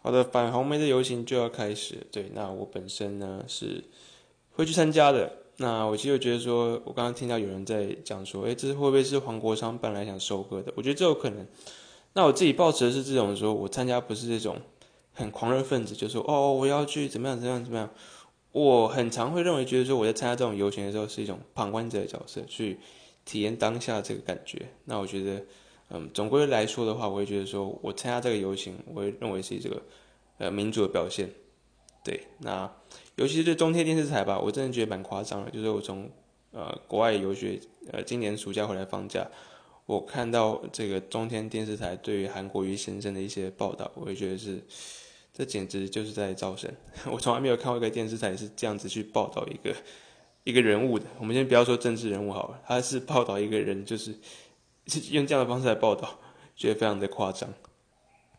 好的，反红梅的游行就要开始。对，那我本身呢是会去参加的。那我其实觉得说，我刚刚听到有人在讲说，诶，这会不会是黄国昌本来想收割的？我觉得这有可能。那我自己抱持的是这种说，我参加不是这种很狂热分子，就说哦，我要去怎么样怎么样怎么样。我很常会认为，觉得说我在参加这种游行的时候，是一种旁观者的角色，去体验当下这个感觉。那我觉得。嗯，总归来说的话，我会觉得说，我参加这个游行，我会认为是这个呃民主的表现。对，那尤其是对中天电视台吧，我真的觉得蛮夸张的。就是我从呃国外游学，呃今年暑假回来放假，我看到这个中天电视台对于韩国瑜先生的一些报道，我会觉得是这简直就是在造神。我从来没有看过一个电视台是这样子去报道一个一个人物的。我们先不要说政治人物好了，他是报道一个人，就是。用这样的方式来报道，觉得非常的夸张。